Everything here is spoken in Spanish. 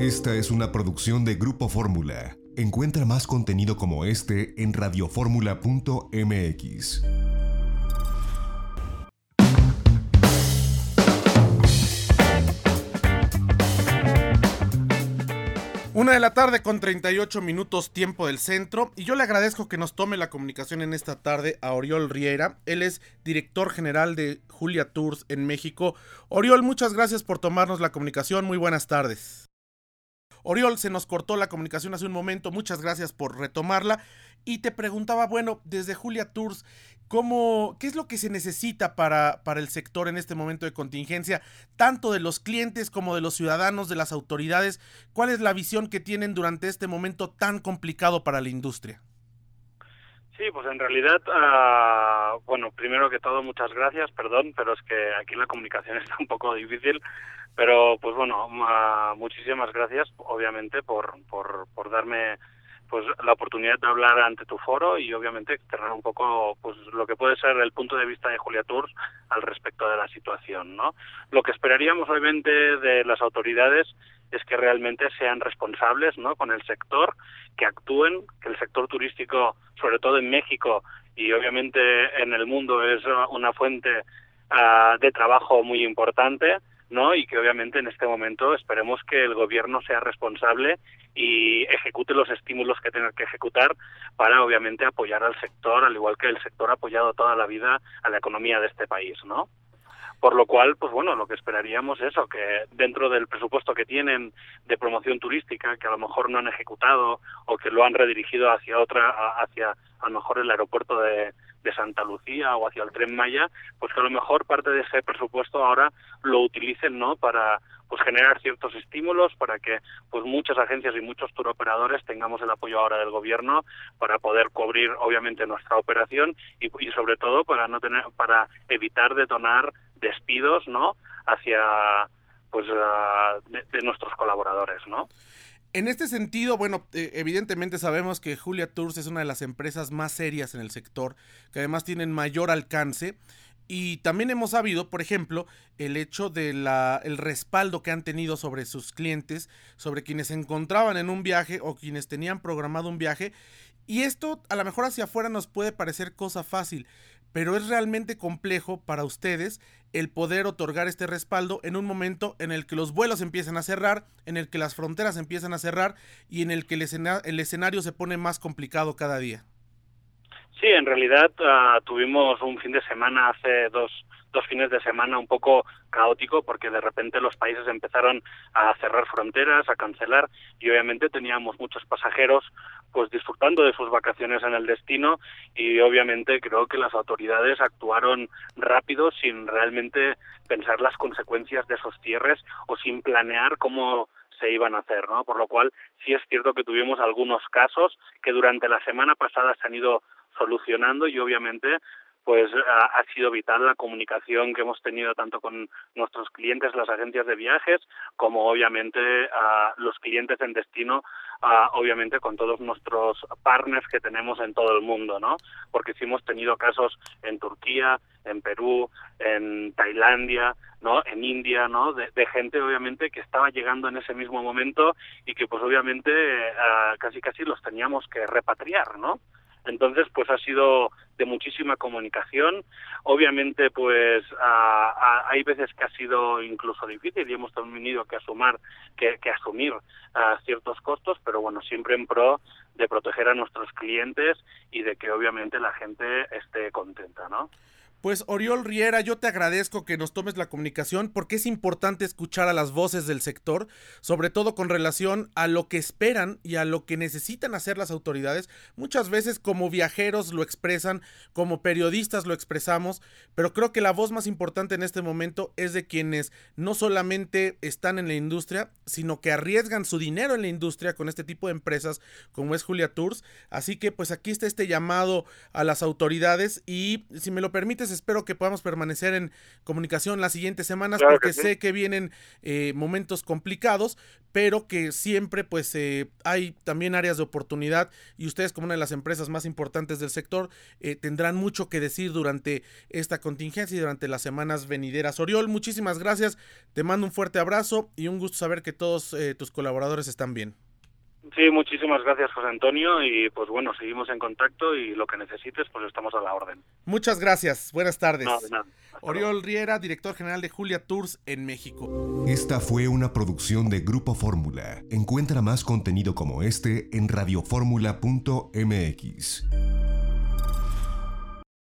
Esta es una producción de Grupo Fórmula. Encuentra más contenido como este en radioformula.mx. Una de la tarde con 38 minutos tiempo del centro y yo le agradezco que nos tome la comunicación en esta tarde a Oriol Riera. Él es director general de Julia Tours en México. Oriol, muchas gracias por tomarnos la comunicación. Muy buenas tardes. Oriol, se nos cortó la comunicación hace un momento, muchas gracias por retomarla. Y te preguntaba, bueno, desde Julia Tours, ¿cómo, ¿qué es lo que se necesita para, para el sector en este momento de contingencia, tanto de los clientes como de los ciudadanos, de las autoridades? ¿Cuál es la visión que tienen durante este momento tan complicado para la industria? Sí, pues en realidad, uh, bueno, primero que todo, muchas gracias, perdón, pero es que aquí la comunicación está un poco difícil. Pero pues bueno, muchísimas gracias, obviamente, por, por, por darme pues la oportunidad de hablar ante tu foro y obviamente externar un poco pues lo que puede ser el punto de vista de Julia Tours al respecto la situación, ¿no? Lo que esperaríamos obviamente de las autoridades es que realmente sean responsables, ¿no? con el sector, que actúen, que el sector turístico, sobre todo en México y obviamente en el mundo es una fuente uh, de trabajo muy importante, ¿no? Y que obviamente en este momento esperemos que el gobierno sea responsable y ejecute los estímulos que tenga que ejecutar para obviamente apoyar al sector, al igual que el sector ha apoyado toda la vida a la economía de este país, ¿no? Por lo cual, pues bueno, lo que esperaríamos es eso, que dentro del presupuesto que tienen de promoción turística, que a lo mejor no han ejecutado o que lo han redirigido hacia otra, hacia a lo mejor el aeropuerto de, Santa Lucía o hacia el Tren Maya, pues que a lo mejor parte de ese presupuesto ahora lo utilicen, ¿no? Para pues generar ciertos estímulos para que pues muchas agencias y muchos turoperadores tengamos el apoyo ahora del gobierno para poder cubrir obviamente nuestra operación y, y sobre todo para no tener para evitar detonar despidos, ¿no? hacia pues uh, de, de nuestros colaboradores, ¿no? En este sentido, bueno, eh, evidentemente sabemos que Julia Tours es una de las empresas más serias en el sector, que además tienen mayor alcance. Y también hemos sabido, por ejemplo, el hecho del el respaldo que han tenido sobre sus clientes, sobre quienes se encontraban en un viaje o quienes tenían programado un viaje. Y esto a lo mejor hacia afuera nos puede parecer cosa fácil, pero es realmente complejo para ustedes el poder otorgar este respaldo en un momento en el que los vuelos empiezan a cerrar, en el que las fronteras empiezan a cerrar y en el que el, escena el escenario se pone más complicado cada día. Sí, en realidad uh, tuvimos un fin de semana hace dos, dos fines de semana un poco caótico porque de repente los países empezaron a cerrar fronteras, a cancelar y obviamente teníamos muchos pasajeros pues disfrutando de sus vacaciones en el destino y obviamente creo que las autoridades actuaron rápido sin realmente pensar las consecuencias de esos cierres o sin planear cómo se iban a hacer, ¿no? Por lo cual sí es cierto que tuvimos algunos casos que durante la semana pasada se han ido solucionando y obviamente pues ha, sido vital la comunicación que hemos tenido tanto con nuestros clientes, las agencias de viajes, como obviamente a los clientes en destino, a, obviamente con todos nuestros partners que tenemos en todo el mundo, ¿no? Porque sí hemos tenido casos en Turquía, en Perú, en Tailandia, ¿no? En India, ¿no? De, gente, obviamente, que estaba llegando en ese mismo momento y que, pues, obviamente, uh, casi casi los teníamos que repatriar, ¿no? Entonces, pues ha sido de muchísima comunicación. Obviamente, pues a, hay veces que ha sido incluso difícil y hemos tenido que asumir, que, que asumir a, ciertos costos, pero bueno, siempre en pro de proteger a nuestros clientes y de que obviamente la gente esté contenta, ¿no? Pues Oriol Riera, yo te agradezco que nos tomes la comunicación porque es importante escuchar a las voces del sector, sobre todo con relación a lo que esperan y a lo que necesitan hacer las autoridades. Muchas veces como viajeros lo expresan, como periodistas lo expresamos, pero creo que la voz más importante en este momento es de quienes no solamente están en la industria, sino que arriesgan su dinero en la industria con este tipo de empresas como es Julia Tours. Así que pues aquí está este llamado a las autoridades y si me lo permites gracias. Espero que podamos permanecer en comunicación las siguientes semanas porque sé que vienen eh, momentos complicados, pero que siempre pues eh, hay también áreas de oportunidad y ustedes como una de las empresas más importantes del sector eh, tendrán mucho que decir durante esta contingencia y durante las semanas venideras. Oriol, muchísimas gracias. Te mando un fuerte abrazo y un gusto saber que todos tus colaboradores están bien. Sí, muchísimas gracias José Antonio y pues bueno, seguimos en contacto y lo que necesites pues estamos a la orden. Muchas gracias, buenas tardes. Oriol Riera, director general de Julia Tours en México. Esta fue una producción de Grupo Fórmula. Encuentra más contenido como este en radioformula.mx.